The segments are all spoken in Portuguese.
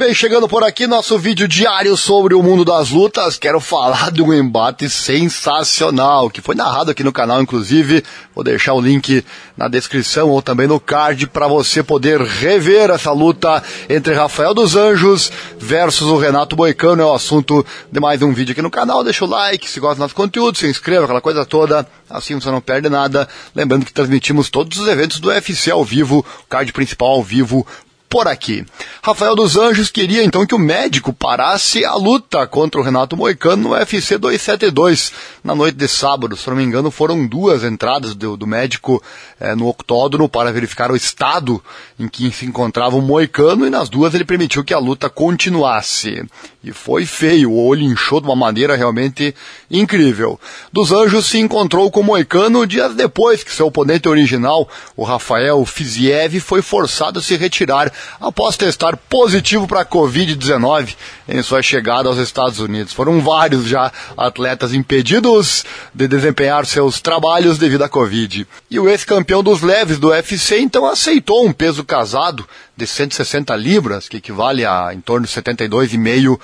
Bem, chegando por aqui nosso vídeo diário sobre o mundo das lutas, quero falar de um embate sensacional que foi narrado aqui no canal, inclusive. Vou deixar o link na descrição ou também no card para você poder rever essa luta entre Rafael dos Anjos versus o Renato Boicano. É o assunto de mais um vídeo aqui no canal. Deixa o like, se gosta do nosso conteúdo, se inscreva, aquela coisa toda. Assim você não perde nada. Lembrando que transmitimos todos os eventos do UFC ao vivo, o card principal ao vivo por aqui. Rafael dos Anjos queria então que o médico parasse a luta contra o Renato Moicano no UFC 272 na noite de sábado. Se não me engano, foram duas entradas do, do médico é, no octógono para verificar o estado em que se encontrava o Moicano e nas duas ele permitiu que a luta continuasse. E foi feio, o olho inchou de uma maneira realmente incrível. Dos Anjos se encontrou com o Moicano dias depois que seu oponente original, o Rafael Fiziev, foi forçado a se retirar após testar positivo para a Covid-19 em sua chegada aos Estados Unidos. Foram vários já atletas impedidos de desempenhar seus trabalhos devido à Covid. E o ex-campeão dos leves do UFC então aceitou um peso casado de 160 libras, que equivale a em torno de 72,5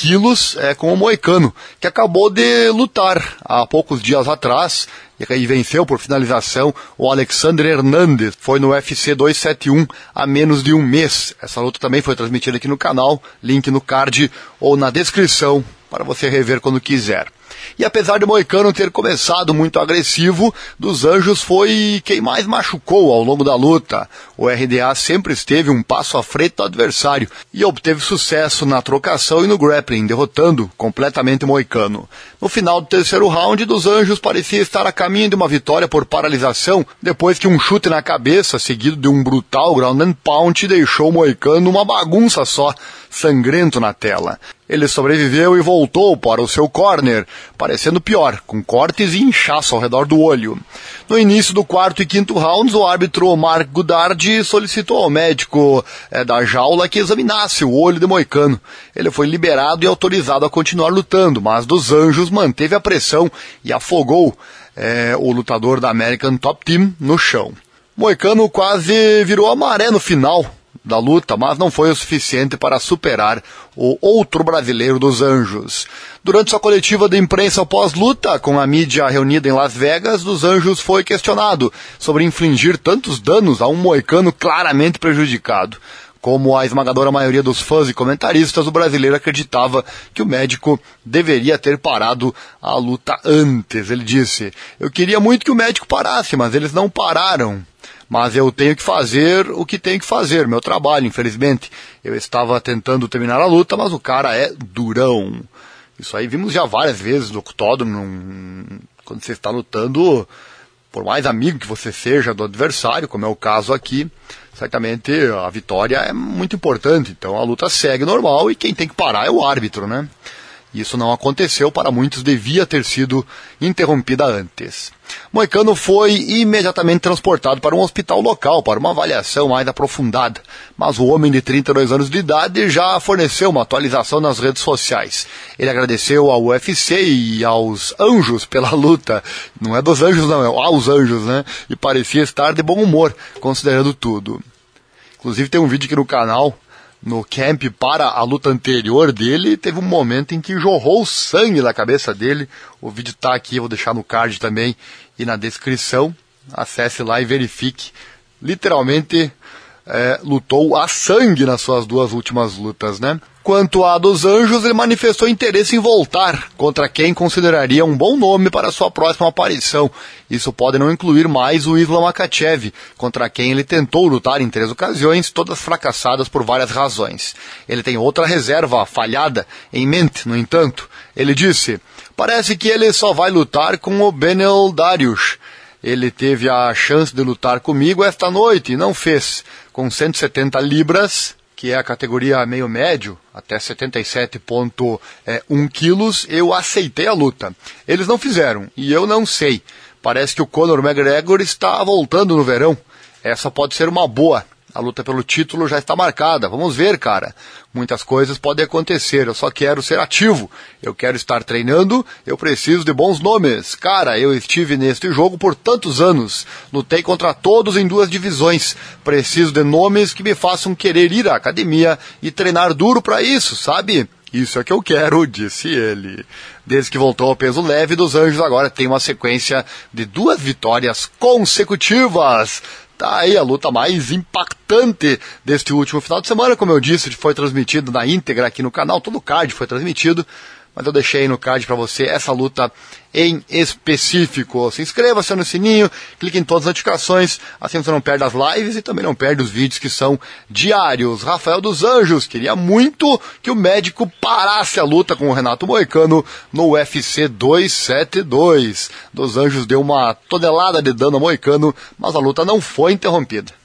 quilos é, com o Moicano, que acabou de lutar há poucos dias atrás e venceu por finalização o Alexander Hernandez. Foi no UFC 271 há menos de um mês. Essa luta também foi transmitida aqui no canal, link no card ou na descrição para você rever quando quiser. E apesar de Moicano ter começado muito agressivo, dos Anjos foi quem mais machucou ao longo da luta. O RDA sempre esteve um passo à frente do adversário e obteve sucesso na trocação e no grappling, derrotando completamente Moicano. No final do terceiro round, dos Anjos parecia estar a caminho de uma vitória por paralisação, depois que um chute na cabeça, seguido de um brutal ground and pound, deixou Moicano uma bagunça só, sangrento na tela. Ele sobreviveu e voltou para o seu corner, parecendo pior, com cortes e inchaço ao redor do olho. No início do quarto e quinto rounds, o árbitro Mark Goddard solicitou ao médico é, da jaula que examinasse o olho de Moicano. Ele foi liberado e autorizado a continuar lutando, mas dos Anjos manteve a pressão e afogou é, o lutador da American Top Team no chão. Moicano quase virou a maré no final, da luta, mas não foi o suficiente para superar o outro brasileiro dos Anjos. Durante sua coletiva de imprensa pós-luta, com a mídia reunida em Las Vegas, dos Anjos foi questionado sobre infligir tantos danos a um moicano claramente prejudicado. Como a esmagadora maioria dos fãs e comentaristas, o brasileiro acreditava que o médico deveria ter parado a luta antes. Ele disse: Eu queria muito que o médico parasse, mas eles não pararam mas eu tenho que fazer o que tenho que fazer, meu trabalho, infelizmente. Eu estava tentando terminar a luta, mas o cara é durão. Isso aí vimos já várias vezes no octógono, quando você está lutando, por mais amigo que você seja do adversário, como é o caso aqui, certamente a vitória é muito importante. Então a luta segue normal e quem tem que parar é o árbitro, né? Isso não aconteceu, para muitos devia ter sido interrompida antes. Moicano foi imediatamente transportado para um hospital local para uma avaliação mais aprofundada, mas o homem de 32 anos de idade já forneceu uma atualização nas redes sociais. Ele agradeceu ao UFC e aos anjos pela luta, não é dos anjos não, é aos anjos, né? E parecia estar de bom humor, considerando tudo. Inclusive tem um vídeo aqui no canal no camp para a luta anterior dele, teve um momento em que jorrou sangue da cabeça dele. O vídeo está aqui, vou deixar no card também e na descrição. Acesse lá e verifique. Literalmente é, lutou a sangue nas suas duas últimas lutas, né? Quanto a dos Anjos, ele manifestou interesse em voltar contra quem consideraria um bom nome para sua próxima aparição. Isso pode não incluir mais o Islam Makachev, contra quem ele tentou lutar em três ocasiões, todas fracassadas por várias razões. Ele tem outra reserva falhada em mente, no entanto. Ele disse: Parece que ele só vai lutar com o Benel Darius. Ele teve a chance de lutar comigo esta noite e não fez. Com 170 libras, que é a categoria meio médio, até 77,1 é, quilos, eu aceitei a luta. Eles não fizeram, e eu não sei. Parece que o Conor McGregor está voltando no verão. Essa pode ser uma boa. A luta pelo título já está marcada. Vamos ver, cara. Muitas coisas podem acontecer. Eu só quero ser ativo. Eu quero estar treinando. Eu preciso de bons nomes. Cara, eu estive neste jogo por tantos anos. Lutei contra todos em duas divisões. Preciso de nomes que me façam querer ir à academia e treinar duro para isso, sabe? Isso é que eu quero, disse ele. Desde que voltou ao peso leve dos Anjos, agora tem uma sequência de duas vitórias consecutivas. Tá aí a luta mais impactante deste último final de semana, como eu disse, foi transmitido na íntegra aqui no canal, todo o card foi transmitido mas eu deixei no card para você essa luta em específico. Se inscreva, acione o sininho, clique em todas as notificações, assim você não perde as lives e também não perde os vídeos que são diários. Rafael dos Anjos queria muito que o médico parasse a luta com o Renato Moicano no UFC 272. Dos Anjos deu uma tonelada de dano ao Moicano, mas a luta não foi interrompida.